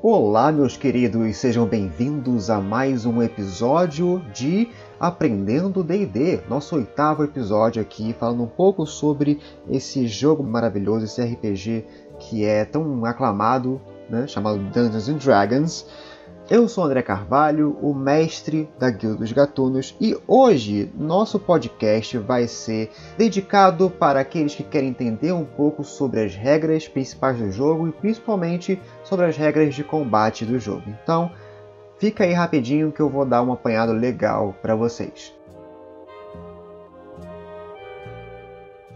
Olá, meus queridos, sejam bem-vindos a mais um episódio de Aprendendo D&D, nosso oitavo episódio aqui, falando um pouco sobre esse jogo maravilhoso, esse RPG que é tão aclamado, né, chamado Dungeons and Dragons. Eu sou André Carvalho, o mestre da Guilda dos Gatunos, e hoje nosso podcast vai ser dedicado para aqueles que querem entender um pouco sobre as regras principais do jogo e principalmente sobre as regras de combate do jogo. Então, fica aí rapidinho que eu vou dar um apanhado legal para vocês.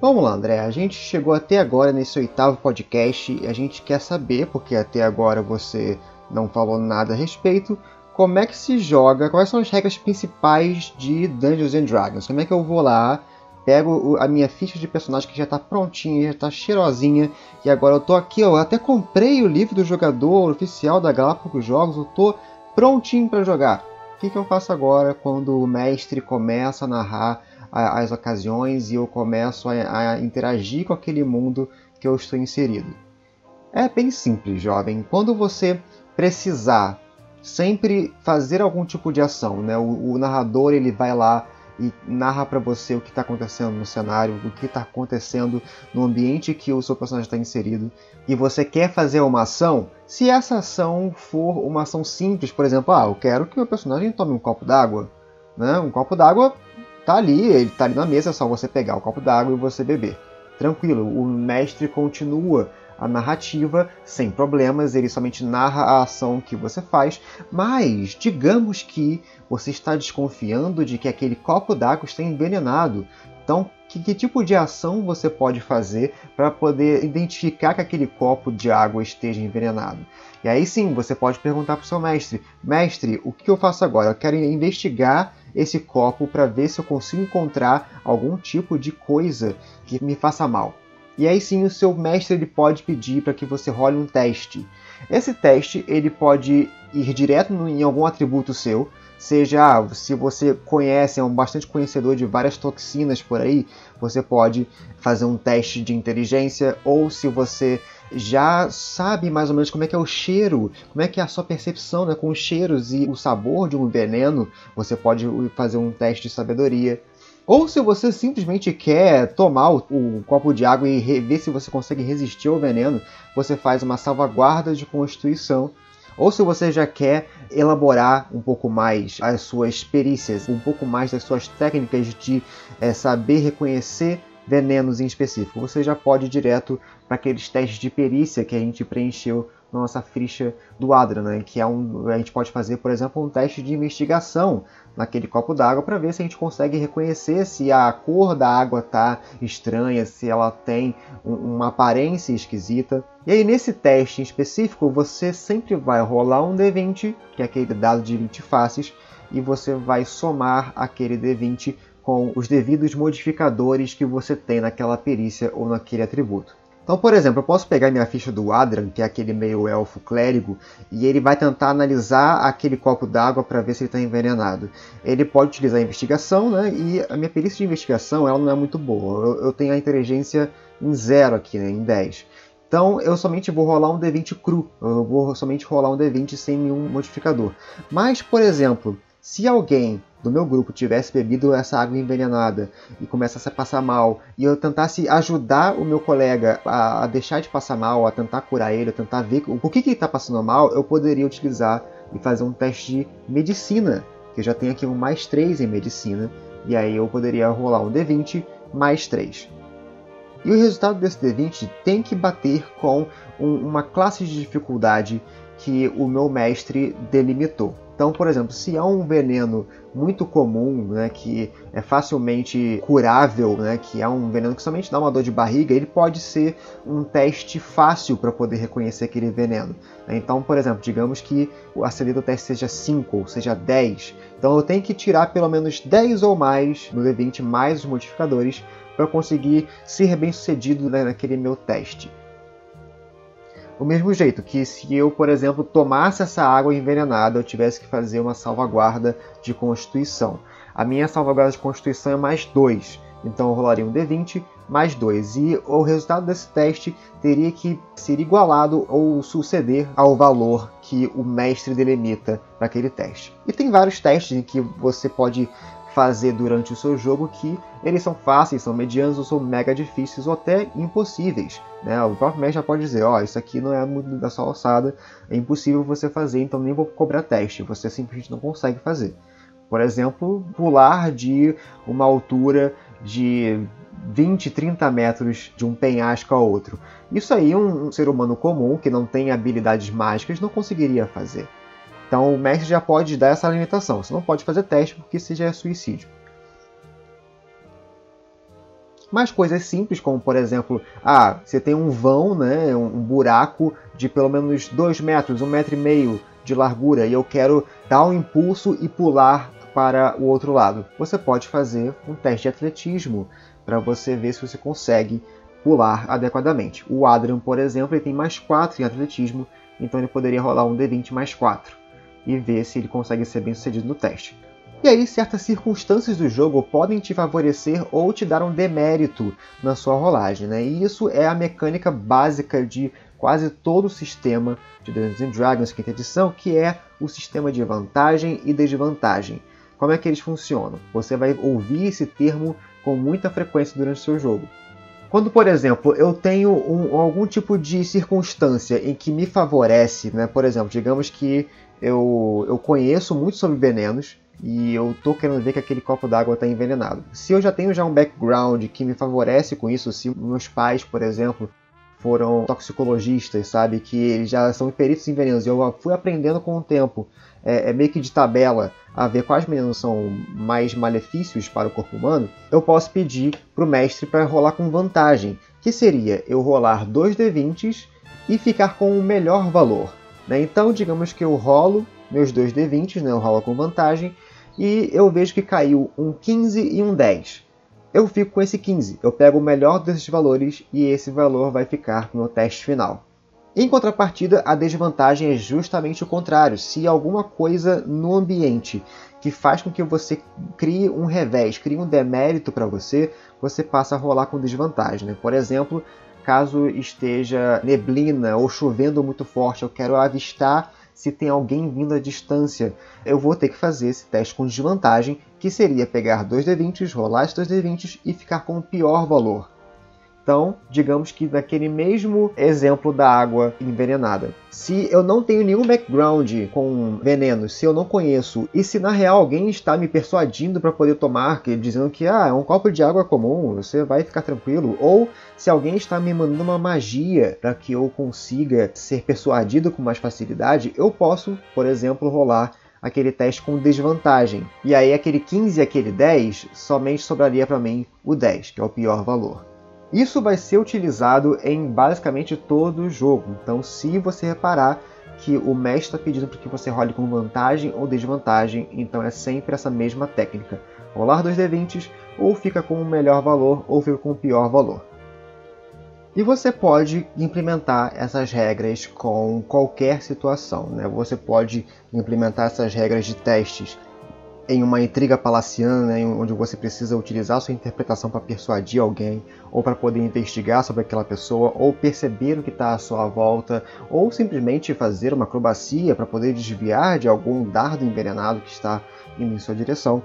Vamos lá, André. A gente chegou até agora nesse oitavo podcast e a gente quer saber, porque até agora você não falou nada a respeito. Como é que se joga? Quais são as regras principais de Dungeons and Dragons? Como é que eu vou lá, pego a minha ficha de personagem que já está prontinha, já está cheirosinha, e agora eu tô aqui, eu até comprei o livro do jogador oficial da Galápagos Jogos, eu tô prontinho para jogar. O que, que eu faço agora quando o mestre começa a narrar as ocasiões e eu começo a, a interagir com aquele mundo que eu estou inserido? É bem simples, jovem. Quando você precisar sempre fazer algum tipo de ação, né? O, o narrador ele vai lá e narra para você o que está acontecendo no cenário, o que está acontecendo no ambiente que o seu personagem está inserido, e você quer fazer uma ação. Se essa ação for uma ação simples, por exemplo, ah, eu quero que o meu personagem tome um copo d'água, né? Um copo d'água tá ali, ele tá ali na mesa, é só você pegar o copo d'água e você beber. Tranquilo, o mestre continua a narrativa sem problemas, ele somente narra a ação que você faz, mas digamos que você está desconfiando de que aquele copo d'água está envenenado. Então, que, que, tipo de ação você pode fazer para poder identificar que aquele copo de água esteja envenenado? E aí sim, você pode perguntar para o seu mestre: Mestre, o que eu faço agora? Eu quero investigar esse copo para ver se eu consigo encontrar algum tipo de coisa que me faça mal. E aí sim o seu mestre ele pode pedir para que você role um teste. Esse teste ele pode ir direto em algum atributo seu, seja ah, se você conhece, é um bastante conhecedor de várias toxinas por aí, você pode fazer um teste de inteligência, ou se você já sabe mais ou menos como é que é o cheiro, como é que é a sua percepção né, com os cheiros e o sabor de um veneno, você pode fazer um teste de sabedoria. Ou se você simplesmente quer tomar o, o copo de água e ver se você consegue resistir ao veneno, você faz uma salvaguarda de constituição. Ou se você já quer elaborar um pouco mais as suas perícias, um pouco mais das suas técnicas de é, saber reconhecer venenos em específico, você já pode ir direto para aqueles testes de perícia que a gente preencheu na nossa ficha do Adra, né? que é um, a gente pode fazer, por exemplo, um teste de investigação naquele copo d'água para ver se a gente consegue reconhecer se a cor da água está estranha, se ela tem um, uma aparência esquisita. E aí nesse teste em específico, você sempre vai rolar um D20, que é aquele dado de 20 faces, e você vai somar aquele D20 com os devidos modificadores que você tem naquela perícia ou naquele atributo. Então, por exemplo, eu posso pegar minha ficha do Adran, que é aquele meio elfo clérigo, e ele vai tentar analisar aquele copo d'água para ver se ele está envenenado. Ele pode utilizar a investigação, né? E a minha perícia de investigação ela não é muito boa. Eu, eu tenho a inteligência em zero aqui, né? Em 10. Então eu somente vou rolar um D20 cru. Eu vou somente rolar um D20 sem nenhum modificador. Mas, por exemplo, se alguém do meu grupo tivesse bebido essa água envenenada e começasse a passar mal, e eu tentasse ajudar o meu colega a, a deixar de passar mal, a tentar curar ele, a tentar ver o, que, que ele está passando mal, eu poderia utilizar e fazer um teste de medicina, que eu já tenho aqui um mais 3 em medicina, e aí eu poderia rolar um D20 mais 3. E o resultado desse D20 tem que bater com um, uma classe de dificuldade que o meu mestre delimitou. Então, por exemplo, se há um veneno muito comum, né, que é facilmente curável, né, que é um veneno que somente dá uma dor de barriga, ele pode ser um teste fácil para poder reconhecer aquele veneno. Então, por exemplo, digamos que a CD do teste seja 5 ou seja 10. Então eu tenho que tirar pelo menos 10 ou mais no D20 mais os modificadores para conseguir ser bem sucedido né, naquele meu teste. Do mesmo jeito que se eu, por exemplo, tomasse essa água envenenada, eu tivesse que fazer uma salvaguarda de constituição. A minha salvaguarda de constituição é mais 2. Então eu rolaria um D20 mais 2. E o resultado desse teste teria que ser igualado ou suceder ao valor que o mestre delimita para aquele teste. E tem vários testes em que você pode fazer durante o seu jogo que eles são fáceis, são medianos ou são mega difíceis ou até impossíveis. Né? O próprio mestre já pode dizer, ó, oh, isso aqui não é muito da sua alçada, é impossível você fazer, então nem vou cobrar teste, você simplesmente não consegue fazer. Por exemplo, pular de uma altura de 20, 30 metros de um penhasco a outro. Isso aí um, um ser humano comum que não tem habilidades mágicas não conseguiria fazer. Então o mestre já pode dar essa limitação. Você não pode fazer teste porque isso já é suicídio. Mas coisas simples, como por exemplo, ah, você tem um vão, né, um buraco de pelo menos 2 metros, 1 um metro e meio de largura, e eu quero dar um impulso e pular para o outro lado. Você pode fazer um teste de atletismo para você ver se você consegue pular adequadamente. O Adrian, por exemplo, ele tem mais 4 em atletismo, então ele poderia rolar um D20 mais 4 e ver se ele consegue ser bem sucedido no teste. E aí, certas circunstâncias do jogo podem te favorecer ou te dar um demérito na sua rolagem, né? E isso é a mecânica básica de quase todo o sistema de Dungeons Dragons quinta edição, que é o sistema de vantagem e desvantagem. Como é que eles funcionam? Você vai ouvir esse termo com muita frequência durante o seu jogo. Quando, por exemplo, eu tenho um, algum tipo de circunstância em que me favorece, né? por exemplo, digamos que eu, eu conheço muito sobre venenos e eu tô querendo ver que aquele copo d'água está envenenado. Se eu já tenho já um background que me favorece com isso, se meus pais, por exemplo, foram toxicologistas, sabe, que eles já são peritos em venenos, e eu fui aprendendo com o tempo, é, é meio que de tabela, a ver quais venenos são mais malefícios para o corpo humano, eu posso pedir para o mestre para rolar com vantagem, que seria eu rolar dois D20s e ficar com o melhor valor. Né? Então, digamos que eu rolo meus dois D20s, né? eu rolo com vantagem, e eu vejo que caiu um 15 e um 10. Eu fico com esse 15, eu pego o melhor desses valores e esse valor vai ficar no teste final. Em contrapartida, a desvantagem é justamente o contrário. Se alguma coisa no ambiente que faz com que você crie um revés, crie um demérito para você, você passa a rolar com desvantagem. Né? Por exemplo, caso esteja neblina ou chovendo muito forte, eu quero avistar se tem alguém vindo à distância. Eu vou ter que fazer esse teste com desvantagem, que seria pegar dois D20, rolar esses dois D20 e ficar com o pior valor. Então, digamos que naquele mesmo exemplo da água envenenada, se eu não tenho nenhum background com veneno, se eu não conheço, e se na real alguém está me persuadindo para poder tomar, dizendo que ah, é um copo de água comum, você vai ficar tranquilo, ou se alguém está me mandando uma magia para que eu consiga ser persuadido com mais facilidade, eu posso, por exemplo, rolar aquele teste com desvantagem. E aí aquele 15 e aquele 10 somente sobraria para mim o 10, que é o pior valor. Isso vai ser utilizado em basicamente todo o jogo. Então, se você reparar que o mestre está pedindo para que você role com vantagem ou desvantagem, então é sempre essa mesma técnica. Rolar dois D20 ou fica com o melhor valor ou fica com o pior valor. E você pode implementar essas regras com qualquer situação. Né? Você pode implementar essas regras de testes em uma intriga palaciana, onde você precisa utilizar sua interpretação para persuadir alguém, ou para poder investigar sobre aquela pessoa, ou perceber o que está à sua volta, ou simplesmente fazer uma acrobacia para poder desviar de algum dardo envenenado que está indo em sua direção.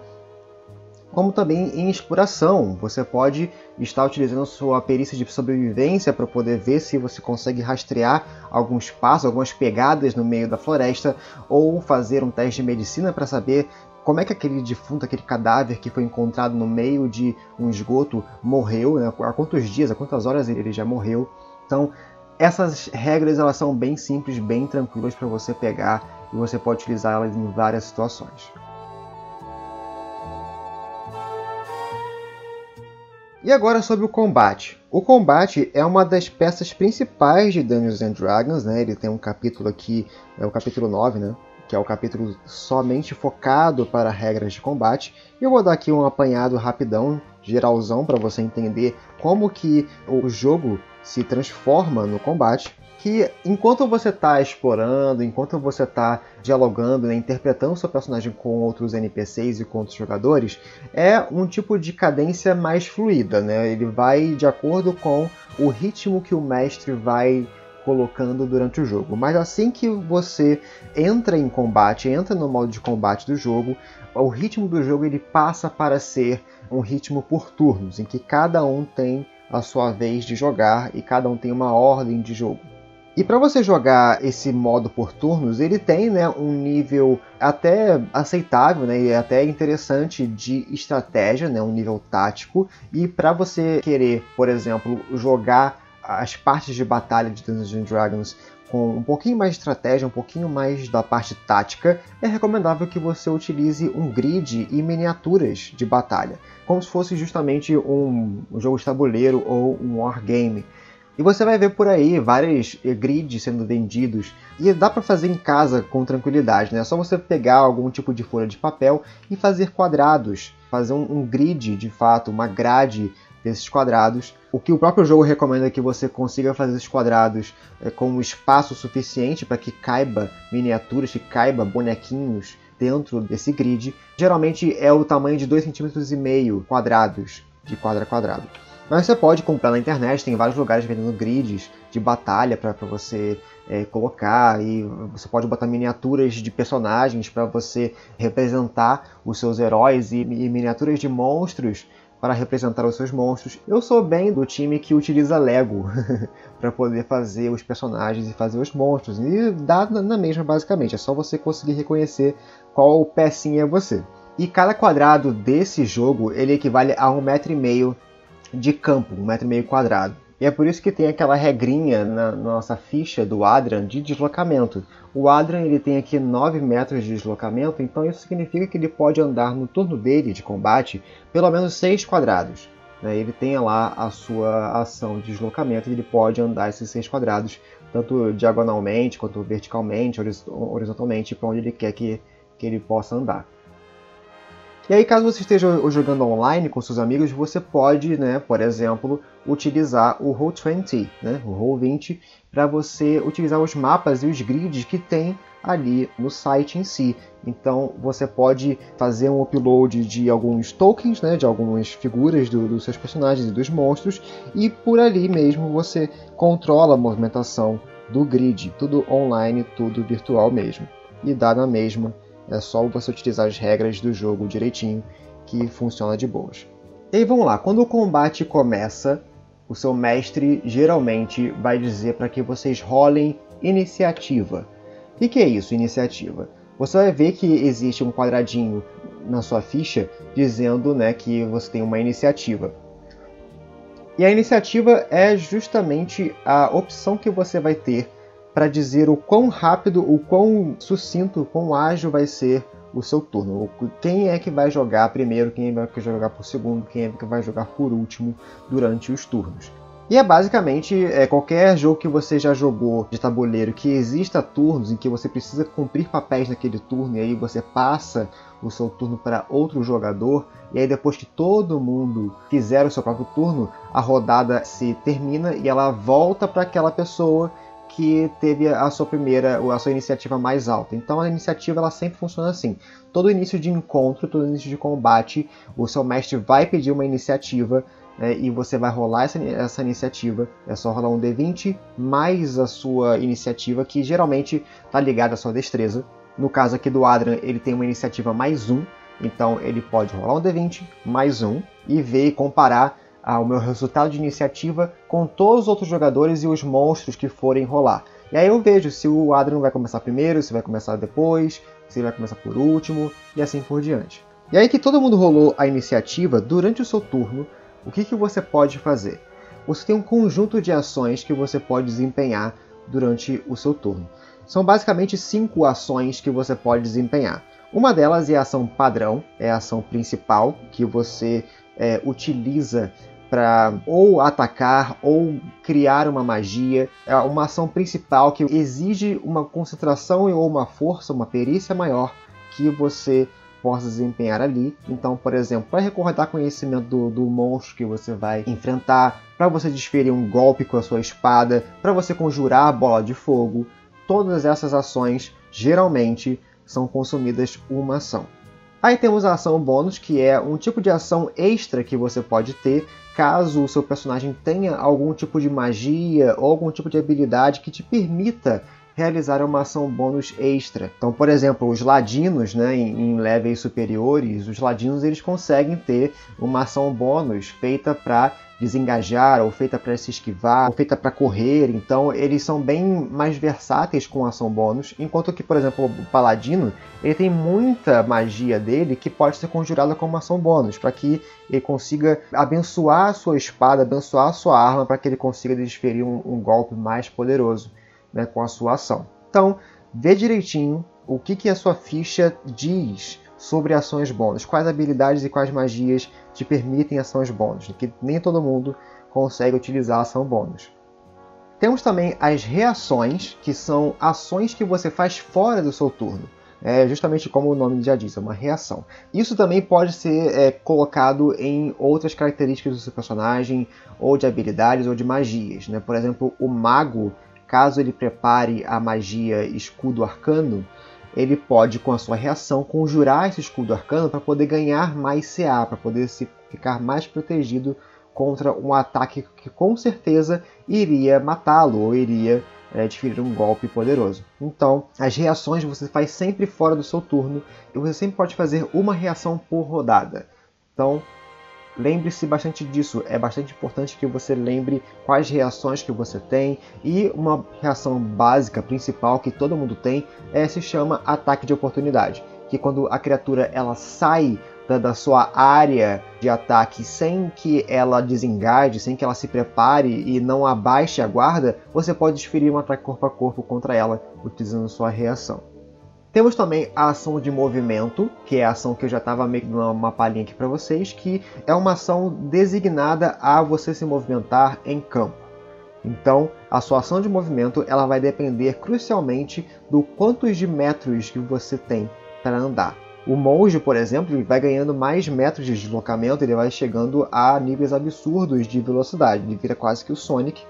Como também em exploração, você pode estar utilizando sua perícia de sobrevivência para poder ver se você consegue rastrear alguns passos, algumas pegadas no meio da floresta, ou fazer um teste de medicina para saber como é que aquele defunto, aquele cadáver que foi encontrado no meio de um esgoto morreu, né? há quantos dias, há quantas horas ele já morreu. Então, essas regras elas são bem simples, bem tranquilas para você pegar e você pode utilizá-las em várias situações. E agora sobre o combate. O combate é uma das peças principais de Dungeons and Dragons, né? Ele tem um capítulo aqui, é o capítulo 9, né? Que é o capítulo somente focado para regras de combate. E eu vou dar aqui um apanhado rapidão geralzão para você entender como que o jogo se transforma no combate que enquanto você está explorando, enquanto você está dialogando, né, interpretando seu personagem com outros NPCs e com outros jogadores, é um tipo de cadência mais fluida, né? Ele vai de acordo com o ritmo que o mestre vai colocando durante o jogo. Mas assim que você entra em combate, entra no modo de combate do jogo, o ritmo do jogo ele passa para ser um ritmo por turnos, em que cada um tem a sua vez de jogar e cada um tem uma ordem de jogo. E para você jogar esse modo por turnos, ele tem né, um nível até aceitável né, e até interessante de estratégia, né, um nível tático. E para você querer, por exemplo, jogar as partes de batalha de Dungeons Dragons com um pouquinho mais de estratégia, um pouquinho mais da parte tática, é recomendável que você utilize um grid e miniaturas de batalha, como se fosse justamente um jogo de tabuleiro ou um wargame. E você vai ver por aí vários eh, grids sendo vendidos e dá para fazer em casa com tranquilidade, né? É só você pegar algum tipo de folha de papel e fazer quadrados, fazer um, um grid de fato, uma grade desses quadrados. O que o próprio jogo recomenda é que você consiga fazer esses quadrados é, com um espaço suficiente para que caiba miniaturas, que caiba bonequinhos dentro desse grid. Geralmente é o tamanho de 2,5 cm quadrados de quadra quadrado. Mas você pode comprar na internet, tem vários lugares vendendo grids de batalha para você é, colocar e você pode botar miniaturas de personagens para você representar os seus heróis e, e miniaturas de monstros para representar os seus monstros. Eu sou bem do time que utiliza Lego para poder fazer os personagens e fazer os monstros. E dá na mesma basicamente, é só você conseguir reconhecer qual pecinha é você. E cada quadrado desse jogo ele equivale a um metro e meio de campo, um metro e meio quadrado. E é por isso que tem aquela regrinha na nossa ficha do Adrian de deslocamento. O Adrian ele tem aqui 9 metros de deslocamento, então isso significa que ele pode andar no turno dele de combate pelo menos 6 quadrados. Né? Ele tem lá a sua ação de deslocamento e ele pode andar esses 6 quadrados, tanto diagonalmente quanto verticalmente, horizontalmente, para onde ele quer que, que ele possa andar. E aí, caso você esteja jogando online com seus amigos, você pode, né, por exemplo, utilizar o Roll20, né, o Roll20, para você utilizar os mapas e os grids que tem ali no site em si. Então você pode fazer um upload de alguns tokens, né, de algumas figuras do, dos seus personagens e dos monstros, e por ali mesmo você controla a movimentação do grid, tudo online, tudo virtual mesmo. E dá na mesma é só você utilizar as regras do jogo direitinho que funciona de boas. E aí vamos lá, quando o combate começa, o seu mestre geralmente vai dizer para que vocês rolem iniciativa. O que é isso, iniciativa? Você vai ver que existe um quadradinho na sua ficha dizendo né, que você tem uma iniciativa. E a iniciativa é justamente a opção que você vai ter para dizer o quão rápido, o quão sucinto, o quão ágil vai ser o seu turno. Quem é que vai jogar primeiro, quem é que vai jogar por segundo, quem é que vai jogar por último durante os turnos. E é basicamente é, qualquer jogo que você já jogou de tabuleiro que exista turnos em que você precisa cumprir papéis naquele turno e aí você passa o seu turno para outro jogador e aí depois que todo mundo fizer o seu próprio turno, a rodada se termina e ela volta para aquela pessoa que teve a sua primeira, a sua iniciativa mais alta. Então a iniciativa ela sempre funciona assim. Todo início de encontro, todo início de combate, o seu mestre vai pedir uma iniciativa né, e você vai rolar essa, essa iniciativa. É só rolar um D20 mais a sua iniciativa, que geralmente está ligada à sua destreza. No caso aqui do Adrian, ele tem uma iniciativa mais um, então ele pode rolar um D20 mais um e ver e comparar o meu resultado de iniciativa com todos os outros jogadores e os monstros que forem rolar. E aí eu vejo se o Adrian vai começar primeiro, se vai começar depois, se ele vai começar por último e assim por diante. E aí que todo mundo rolou a iniciativa, durante o seu turno, o que, que você pode fazer? Você tem um conjunto de ações que você pode desempenhar durante o seu turno. São basicamente cinco ações que você pode desempenhar. Uma delas é a ação padrão, é a ação principal que você é, utiliza para ou atacar ou criar uma magia. É uma ação principal que exige uma concentração ou uma força, uma perícia maior que você possa desempenhar ali. Então, por exemplo, para recordar conhecimento do, do monstro que você vai enfrentar, para você desferir um golpe com a sua espada, para você conjurar a bola de fogo, todas essas ações geralmente são consumidas uma ação. Aí temos a ação bônus, que é um tipo de ação extra que você pode ter caso o seu personagem tenha algum tipo de magia ou algum tipo de habilidade que te permita realizar uma ação bônus extra. Então, por exemplo, os ladinos, né, em, em levels superiores, os ladinos eles conseguem ter uma ação bônus feita para desengajar, ou feita para se esquivar, ou feita para correr. Então, eles são bem mais versáteis com ação bônus, enquanto que, por exemplo, o paladino, ele tem muita magia dele que pode ser conjurada como ação bônus, para que ele consiga abençoar a sua espada, abençoar a sua arma, para que ele consiga desferir um, um golpe mais poderoso né, com a sua ação. Então, vê direitinho o que, que a sua ficha diz sobre ações bônus, quais habilidades e quais magias te permitem ações bônus, que nem todo mundo consegue utilizar ação bônus. Temos também as reações, que são ações que você faz fora do seu turno. É justamente como o nome já diz, é uma reação. Isso também pode ser é, colocado em outras características do seu personagem, ou de habilidades, ou de magias. Né? Por exemplo, o mago Caso ele prepare a magia escudo arcano, ele pode, com a sua reação, conjurar esse escudo arcano para poder ganhar mais CA, para poder se ficar mais protegido contra um ataque que com certeza iria matá-lo ou iria é, desferir um golpe poderoso. Então, as reações você faz sempre fora do seu turno e você sempre pode fazer uma reação por rodada. Então, Lembre-se bastante disso, é bastante importante que você lembre quais reações que você tem e uma reação básica, principal que todo mundo tem, é, se chama ataque de oportunidade, que quando a criatura ela sai da, da sua área de ataque sem que ela desengaje, sem que ela se prepare e não abaixe a guarda, você pode desferir um ataque corpo a corpo contra ela utilizando sua reação. Temos também a ação de movimento, que é a ação que eu já estava meio que dando uma palhinha aqui para vocês, que é uma ação designada a você se movimentar em campo. Então, a sua ação de movimento ela vai depender crucialmente do quantos de metros que você tem para andar. O monge, por exemplo, vai ganhando mais metros de deslocamento, ele vai chegando a níveis absurdos de velocidade, ele vira quase que o Sonic,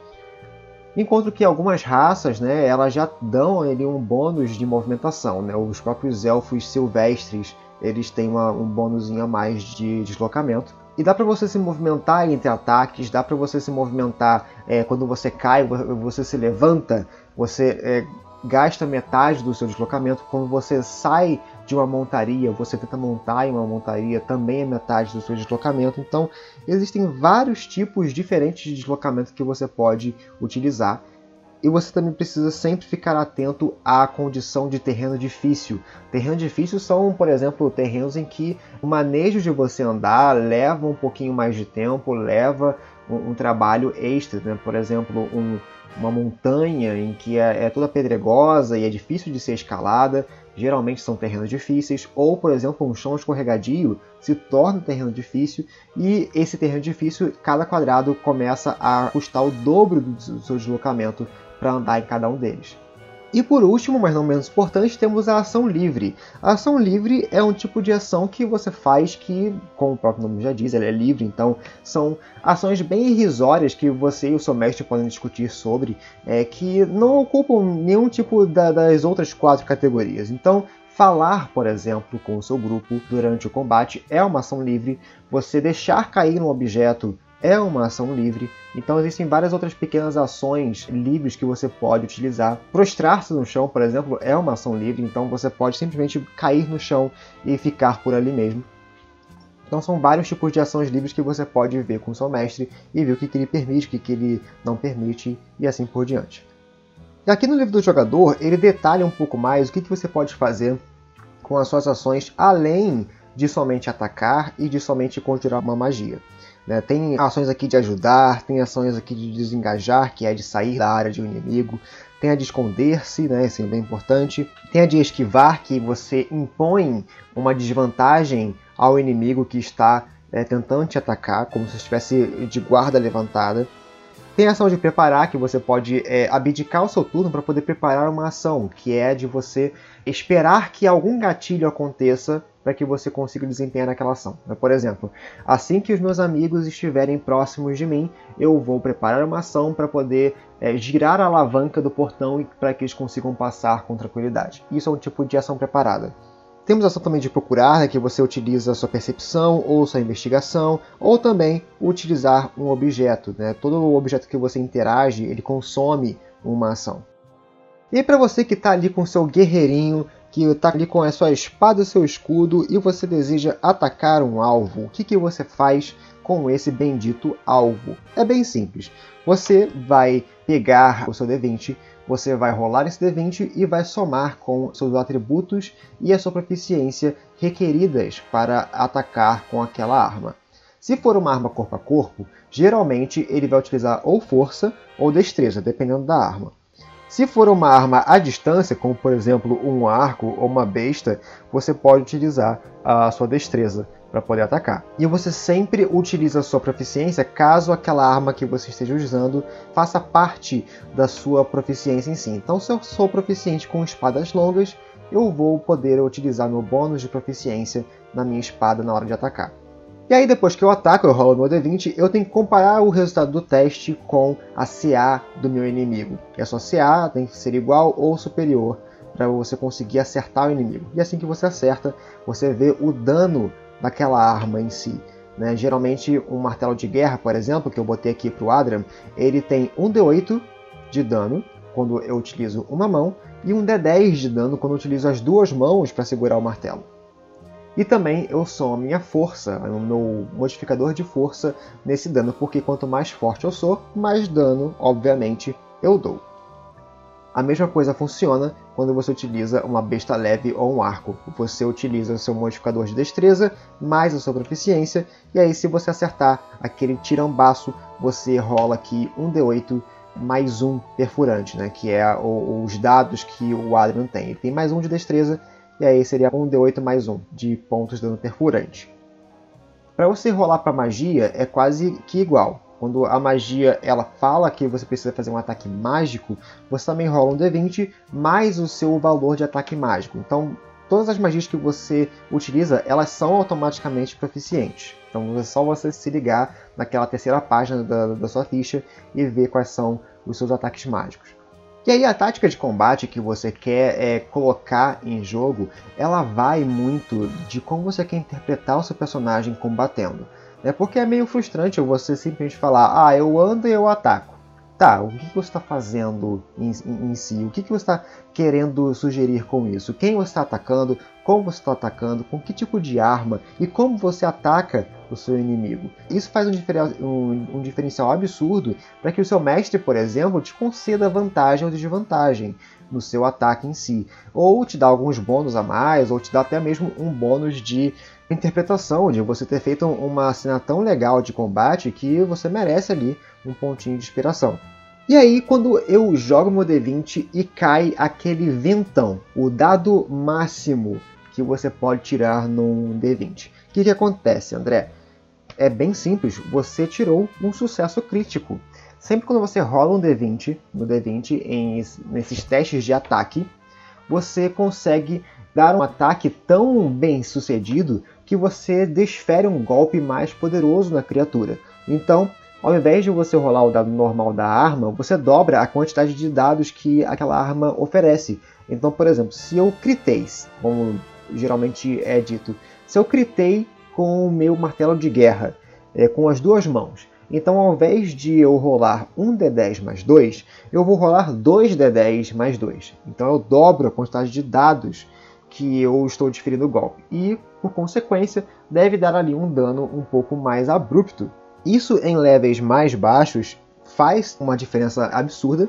Enquanto que algumas raças, né, elas já dão ali um bônus de movimentação, né? Os próprios elfos silvestres, eles têm uma, um bônus a mais de deslocamento. E dá para você se movimentar entre ataques, dá para você se movimentar é, quando você cai, você se levanta, você é, gasta metade do seu deslocamento. Quando você sai de uma montaria, você tenta montar em uma montaria, também é metade do seu deslocamento. Então, existem vários tipos diferentes de deslocamento que você pode utilizar. E você também precisa sempre ficar atento à condição de terreno difícil. Terreno difícil são, por exemplo, terrenos em que o manejo de você andar leva um pouquinho mais de tempo, leva um, um trabalho extra. Né? Por exemplo, um, uma montanha em que é, é toda pedregosa e é difícil de ser escalada, geralmente são terrenos difíceis, ou por exemplo, um chão escorregadio se torna um terreno difícil e esse terreno difícil, cada quadrado começa a custar o dobro do seu deslocamento para andar em cada um deles. E por último, mas não menos importante, temos a ação livre. A ação livre é um tipo de ação que você faz que, como o próprio nome já diz, ela é livre, então são ações bem irrisórias que você e o seu mestre podem discutir sobre, é, que não ocupam nenhum tipo da, das outras quatro categorias. Então, Falar, por exemplo, com o seu grupo durante o combate é uma ação livre. Você deixar cair um objeto é uma ação livre, então existem várias outras pequenas ações livres que você pode utilizar. Prostrar-se no chão, por exemplo, é uma ação livre, então você pode simplesmente cair no chão e ficar por ali mesmo. Então são vários tipos de ações livres que você pode ver com seu mestre e ver o que, que ele permite, o que, que ele não permite e assim por diante. E aqui no livro do jogador, ele detalha um pouco mais o que, que você pode fazer com as suas ações além de somente atacar e de somente conjurar uma magia. Né? Tem ações aqui de ajudar, tem ações aqui de desengajar, que é de sair da área de um inimigo. Tem a de esconder-se, né? Isso é bem importante. Tem a de esquivar, que você impõe uma desvantagem ao inimigo que está é, tentando te atacar, como se estivesse de guarda levantada. Tem a ação de preparar, que você pode é, abdicar o seu turno para poder preparar uma ação, que é de você esperar que algum gatilho aconteça para que você consiga desempenhar aquela ação. Por exemplo, assim que os meus amigos estiverem próximos de mim, eu vou preparar uma ação para poder é, girar a alavanca do portão para que eles consigam passar com tranquilidade. Isso é um tipo de ação preparada. Temos a ação também de procurar, né, que você utiliza sua percepção ou sua investigação, ou também utilizar um objeto. Né? Todo objeto que você interage, ele consome uma ação. E para você que está ali com seu guerreirinho, que está ali com a sua espada e seu escudo e você deseja atacar um alvo, o que, que você faz com esse bendito alvo? É bem simples. Você vai pegar o seu D20, você vai rolar esse D20 e vai somar com seus atributos e a sua proficiência requeridas para atacar com aquela arma. Se for uma arma corpo a corpo, geralmente ele vai utilizar ou força ou destreza, dependendo da arma. Se for uma arma à distância, como por exemplo um arco ou uma besta, você pode utilizar a sua destreza para poder atacar. E você sempre utiliza a sua proficiência caso aquela arma que você esteja usando faça parte da sua proficiência em si. Então, se eu sou proficiente com espadas longas, eu vou poder utilizar meu bônus de proficiência na minha espada na hora de atacar. E aí depois que eu ataco, eu rolo meu D20, eu tenho que comparar o resultado do teste com a CA do meu inimigo. E a sua CA tem que ser igual ou superior para você conseguir acertar o inimigo. E assim que você acerta, você vê o dano daquela arma em si. Né? Geralmente um martelo de guerra, por exemplo, que eu botei aqui para o Adrian, ele tem um D8 de dano quando eu utilizo uma mão e um D10 de dano quando eu utilizo as duas mãos para segurar o martelo. E também eu somo a minha força, o meu modificador de força nesse dano, porque quanto mais forte eu sou, mais dano, obviamente, eu dou. A mesma coisa funciona quando você utiliza uma besta leve ou um arco. Você utiliza o seu modificador de destreza mais a sua proficiência, e aí se você acertar aquele tirambaço, você rola aqui um D8 mais um perfurante, né? que é os dados que o Adrian tem. Ele tem mais um de destreza e aí seria um D8 mais um de pontos de dano perfurante. Para você rolar para magia é quase que igual. Quando a magia ela fala que você precisa fazer um ataque mágico, você também rola um D20 mais o seu valor de ataque mágico. Então, todas as magias que você utiliza, elas são automaticamente proficientes. Então, é só você se ligar naquela terceira página da, da sua ficha e ver quais são os seus ataques mágicos. E aí a tática de combate que você quer é, colocar em jogo, ela vai muito de como você quer interpretar o seu personagem combatendo. É porque é meio frustrante você simplesmente falar, ah, eu ando e eu ataco. Tá, o que você está fazendo em, em, em, si? O que você está querendo sugerir com isso? Quem você está atacando? Como você está atacando? Com que tipo de arma? E como você ataca o seu inimigo? Isso faz um, um, um diferencial absurdo para que o seu mestre, por exemplo, te conceda vantagem ou desvantagem no seu ataque em si. Ou te dá alguns bônus a mais, ou te dá até mesmo um bônus de interpretação, de você ter feito uma cena tão legal de combate que você merece ali um pontinho de inspiração. E aí, quando eu jogo meu D20 e cai aquele ventão, o dado máximo que você pode tirar num D20. O que, que acontece, André? É bem simples, você tirou um sucesso crítico. Sempre quando você rola um D20, no D20, em, nesses testes de ataque, você consegue dar um ataque tão bem sucedido que você desfere um golpe mais poderoso na criatura. Então, ao invés de você rolar o dado normal da arma, você dobra a quantidade de dados que aquela arma oferece. Então, por exemplo, se eu critei, como geralmente é dito, se eu critei com o meu martelo de guerra, é, com as duas mãos, então ao invés de eu rolar um D10 mais 2, eu vou rolar 2 D10 mais 2. Então eu dobro a quantidade de dados que eu estou desferindo o golpe. E, por consequência, deve dar ali um dano um pouco mais abrupto isso em levels mais baixos faz uma diferença absurda,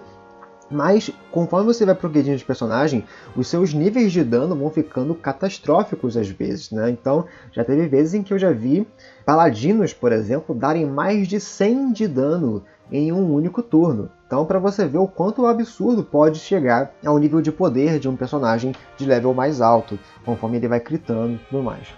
mas conforme você vai progredindo de personagem, os seus níveis de dano vão ficando catastróficos às vezes, né? Então, já teve vezes em que eu já vi paladinos, por exemplo, darem mais de 100 de dano em um único turno. Então, para você ver o quanto absurdo pode chegar ao nível de poder de um personagem de level mais alto, conforme ele vai critando e tudo mais.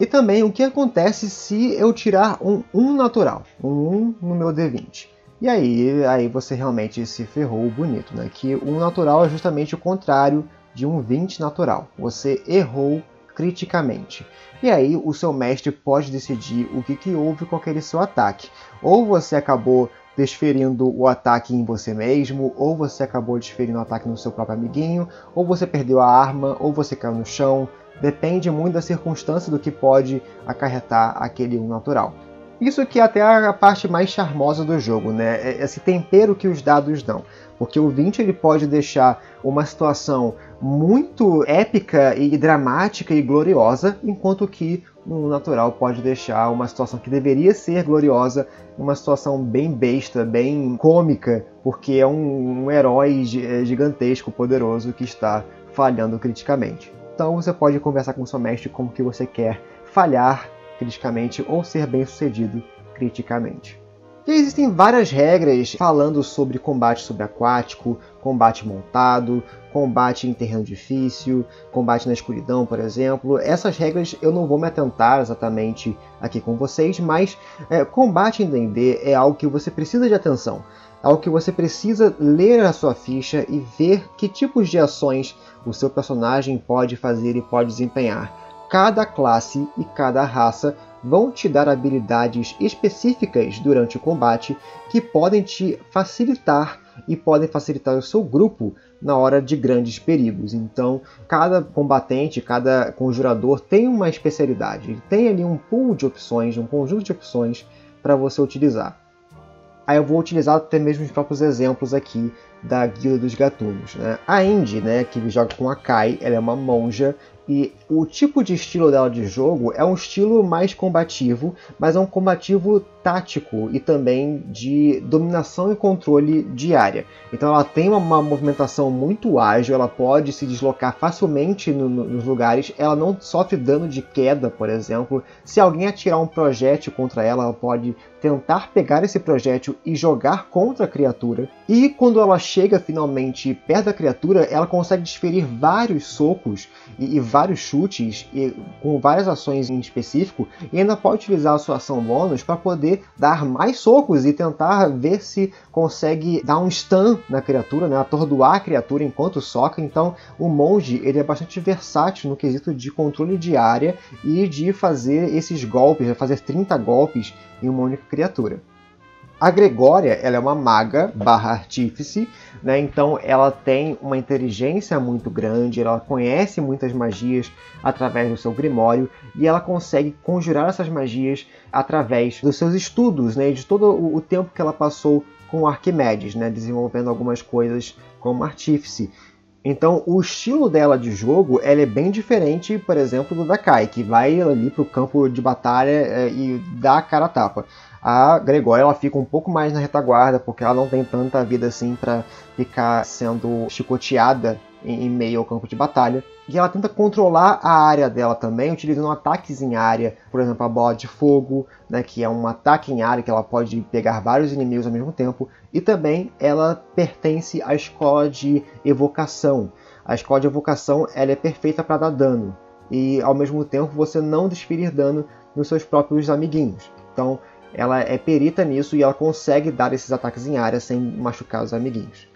E também o que acontece se eu tirar um 1 natural, um 1 no meu D20. E aí, aí você realmente se ferrou bonito, né? Que um natural é justamente o contrário de um 20 natural. Você errou criticamente. E aí o seu mestre pode decidir o que, que houve com aquele seu ataque. Ou você acabou desferindo o ataque em você mesmo, ou você acabou desferindo o ataque no seu próprio amiguinho, ou você perdeu a arma, ou você caiu no chão. Depende muito da circunstância do que pode acarretar aquele 1 natural. Isso que é até a parte mais charmosa do jogo, né? É esse tempero que os dados dão. Porque o 20 ele pode deixar uma situação muito épica e dramática e gloriosa, enquanto que o natural pode deixar uma situação que deveria ser gloriosa, uma situação bem besta, bem cômica, porque é um, um herói é, gigantesco, poderoso que está falhando criticamente. Então você pode conversar com seu mestre como que você quer falhar criticamente ou ser bem sucedido criticamente. E existem várias regras falando sobre combate subaquático, combate montado, combate em terreno difícil, combate na escuridão, por exemplo. Essas regras eu não vou me atentar exatamente aqui com vocês, mas é, combate em D&D é algo que você precisa de atenção. É algo que você precisa ler a sua ficha e ver que tipos de ações o seu personagem pode fazer e pode desempenhar. Cada classe e cada raça vão te dar habilidades específicas durante o combate que podem te facilitar e podem facilitar o seu grupo na hora de grandes perigos. Então, cada combatente, cada conjurador tem uma especialidade, ele tem ali um pool de opções, um conjunto de opções para você utilizar. Aí eu vou utilizar até mesmo os próprios exemplos aqui da Guilda dos Gatunos. Né? A Indy, né, que joga com a Kai, ela é uma monja e o tipo de estilo dela de jogo é um estilo mais combativo, mas é um combativo tático e também de dominação e controle diária. Então ela tem uma, uma movimentação muito ágil, ela pode se deslocar facilmente no, no, nos lugares, ela não sofre dano de queda, por exemplo. Se alguém atirar um projétil contra ela, ela pode tentar pegar esse projétil e jogar contra a criatura. E quando ela chega finalmente perto da criatura, ela consegue desferir vários socos e, e vários chutes e, com várias ações em específico, e ainda pode utilizar a sua ação bônus para poder dar mais socos e tentar ver se consegue dar um stun na criatura, né, atordoar a criatura enquanto soca. Então, o monge ele é bastante versátil no quesito de controle de área e de fazer esses golpes, fazer 30 golpes em uma única criatura. A Gregória ela é uma maga barra artífice, né? então ela tem uma inteligência muito grande, ela conhece muitas magias através do seu grimório e ela consegue conjurar essas magias através dos seus estudos né? e de todo o tempo que ela passou com Arquimedes, né? desenvolvendo algumas coisas como artífice. Então, o estilo dela de jogo ela é bem diferente, por exemplo, do da Kai, que vai ali para o campo de batalha é, e dá a cara a tapa. A Gregória ela fica um pouco mais na retaguarda, porque ela não tem tanta vida assim para ficar sendo chicoteada em meio ao campo de batalha. E ela tenta controlar a área dela também, utilizando ataques em área, por exemplo, a bola de fogo, né, que é um ataque em área que ela pode pegar vários inimigos ao mesmo tempo. E também ela pertence à escola de evocação. A escola de evocação ela é perfeita para dar dano e ao mesmo tempo você não desferir dano nos seus próprios amiguinhos. Então ela é perita nisso e ela consegue dar esses ataques em área sem machucar os amiguinhos.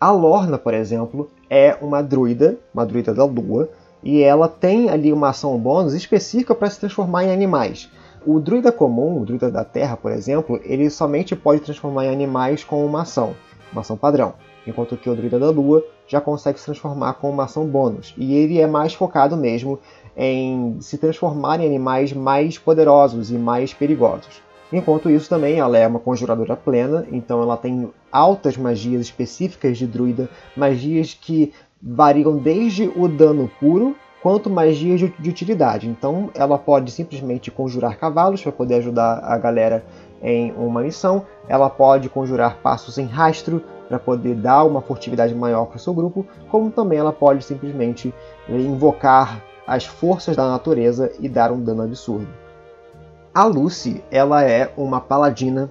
A Lorna, por exemplo, é uma druida, uma druida da lua, e ela tem ali uma ação bônus específica para se transformar em animais. O druida comum, o druida da terra, por exemplo, ele somente pode transformar em animais com uma ação, uma ação padrão, enquanto que o druida da lua já consegue se transformar com uma ação bônus. E ele é mais focado mesmo em se transformar em animais mais poderosos e mais perigosos. Enquanto isso também ela é uma conjuradora plena, então ela tem altas magias específicas de druida, magias que variam desde o dano puro quanto magias de utilidade. Então ela pode simplesmente conjurar cavalos para poder ajudar a galera em uma missão, ela pode conjurar passos em rastro para poder dar uma furtividade maior para o seu grupo, como também ela pode simplesmente invocar as forças da natureza e dar um dano absurdo. A Lucy, ela é uma paladina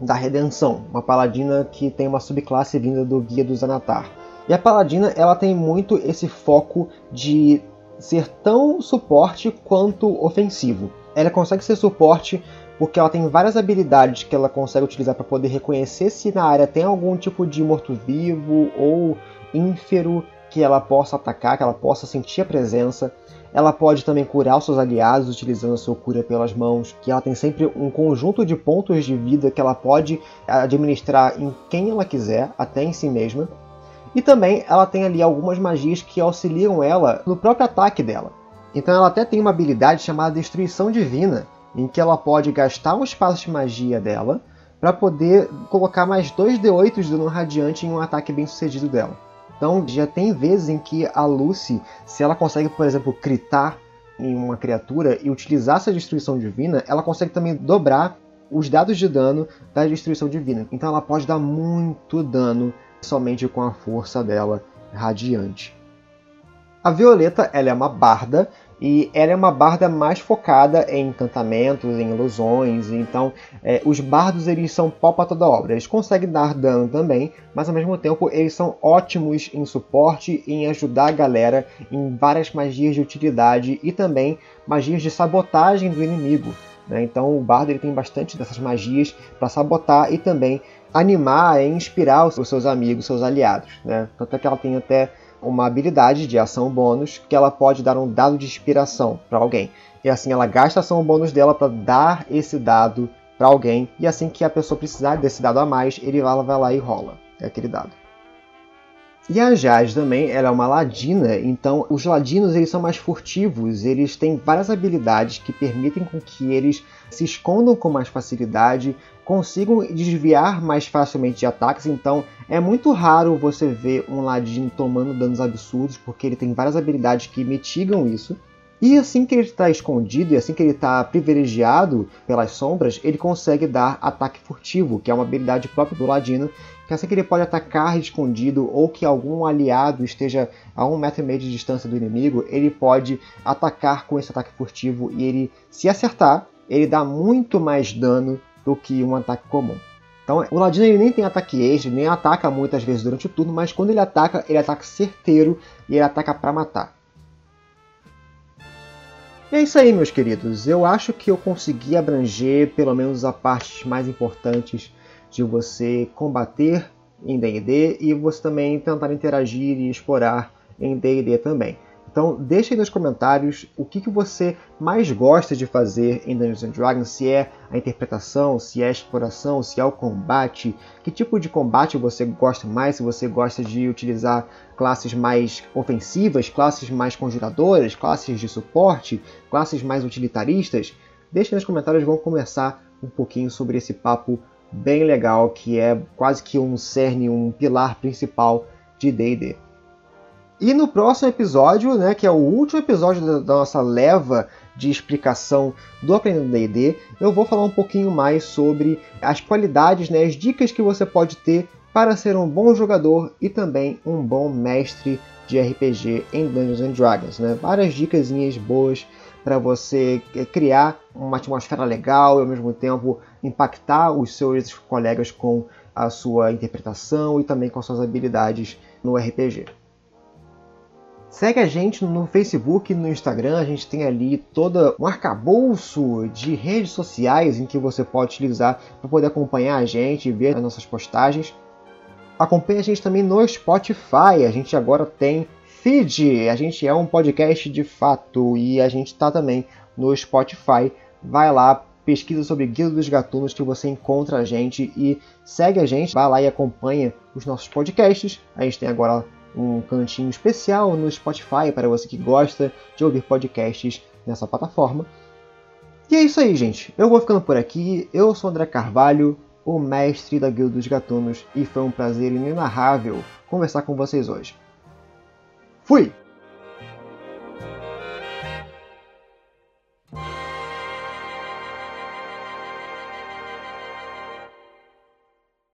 da redenção, uma paladina que tem uma subclasse vinda do Guia do Zanatar. E a paladina, ela tem muito esse foco de ser tão suporte quanto ofensivo. Ela consegue ser suporte porque ela tem várias habilidades que ela consegue utilizar para poder reconhecer se na área tem algum tipo de morto-vivo ou ínfero que ela possa atacar, que ela possa sentir a presença. Ela pode também curar os seus aliados utilizando a sua cura pelas mãos, que ela tem sempre um conjunto de pontos de vida que ela pode administrar em quem ela quiser, até em si mesma. E também ela tem ali algumas magias que auxiliam ela no próprio ataque dela. Então ela até tem uma habilidade chamada Destruição Divina, em que ela pode gastar um espaço de magia dela para poder colocar mais 2d8 de dano radiante em um ataque bem sucedido dela. Então já tem vezes em que a Lucy, se ela consegue, por exemplo, critar em uma criatura e utilizar essa destruição divina, ela consegue também dobrar os dados de dano da destruição divina. Então ela pode dar muito dano somente com a força dela radiante. A Violeta ela é uma barda e ela é uma barda mais focada em encantamentos, em ilusões. Então, é, os bardos eles são pau para toda obra. Eles conseguem dar dano também, mas ao mesmo tempo eles são ótimos em suporte em ajudar a galera em várias magias de utilidade e também magias de sabotagem do inimigo. Né? Então, o bardo ele tem bastante dessas magias para sabotar e também animar e inspirar os seus amigos, seus aliados. Né? Tanto é que ela tem até uma habilidade de ação bônus que ela pode dar um dado de inspiração para alguém. E assim ela gasta a ação bônus dela para dar esse dado para alguém. E assim que a pessoa precisar desse dado a mais, ele vai lá e rola aquele dado. E a Jade também, ela é uma ladina, então os ladinos eles são mais furtivos, eles têm várias habilidades que permitem com que eles se escondam com mais facilidade, consigam desviar mais facilmente de ataques, então é muito raro você ver um ladino tomando danos absurdos, porque ele tem várias habilidades que mitigam isso. E assim que ele está escondido e assim que ele está privilegiado pelas sombras, ele consegue dar ataque furtivo, que é uma habilidade própria do ladino, que assim que ele pode atacar escondido ou que algum aliado esteja a um metro e meio de distância do inimigo, ele pode atacar com esse ataque furtivo e ele, se acertar, ele dá muito mais dano do que um ataque comum. Então, o Ladino ele nem tem ataque extra, nem ataca muitas vezes durante o turno, mas quando ele ataca, ele ataca certeiro e ele ataca para matar. E é isso aí, meus queridos. Eu acho que eu consegui abranger pelo menos as partes mais importantes de você combater em D&D e você também tentar interagir e explorar em D&D também. Então deixe aí nos comentários o que, que você mais gosta de fazer em Dungeons Dragons, se é a interpretação, se é a exploração, se é o combate, que tipo de combate você gosta mais, se você gosta de utilizar classes mais ofensivas, classes mais conjuradoras, classes de suporte, classes mais utilitaristas. Deixe nos comentários, vamos conversar um pouquinho sobre esse papo bem legal que é quase que um cerne, um pilar principal de D&D. E no próximo episódio, né, que é o último episódio da, nossa leva de explicação do Aprendendo D&D, eu vou falar um pouquinho mais sobre as qualidades, né, as dicas que você pode ter para ser um bom jogador e também um bom mestre de RPG em Dungeons and Dragons, né? Várias dicas boas para você criar uma atmosfera legal e ao mesmo tempo impactar os seus colegas com a sua interpretação e também com suas habilidades no RPG. Segue a gente no Facebook e no Instagram, a gente tem ali todo um arcabouço de redes sociais em que você pode utilizar para poder acompanhar a gente e ver as nossas postagens. Acompanhe a gente também no Spotify, a gente agora tem feed, a gente é um podcast de fato e a gente está também no Spotify. Vai lá, pesquisa sobre Guilda dos Gatunos que você encontra a gente e segue a gente, vai lá e acompanha os nossos podcasts. A gente tem agora um cantinho especial no Spotify para você que gosta de ouvir podcasts nessa plataforma. E é isso aí, gente. Eu vou ficando por aqui. Eu sou André Carvalho, o mestre da Guilda dos Gatunos, e foi um prazer inenarrável conversar com vocês hoje. Fui!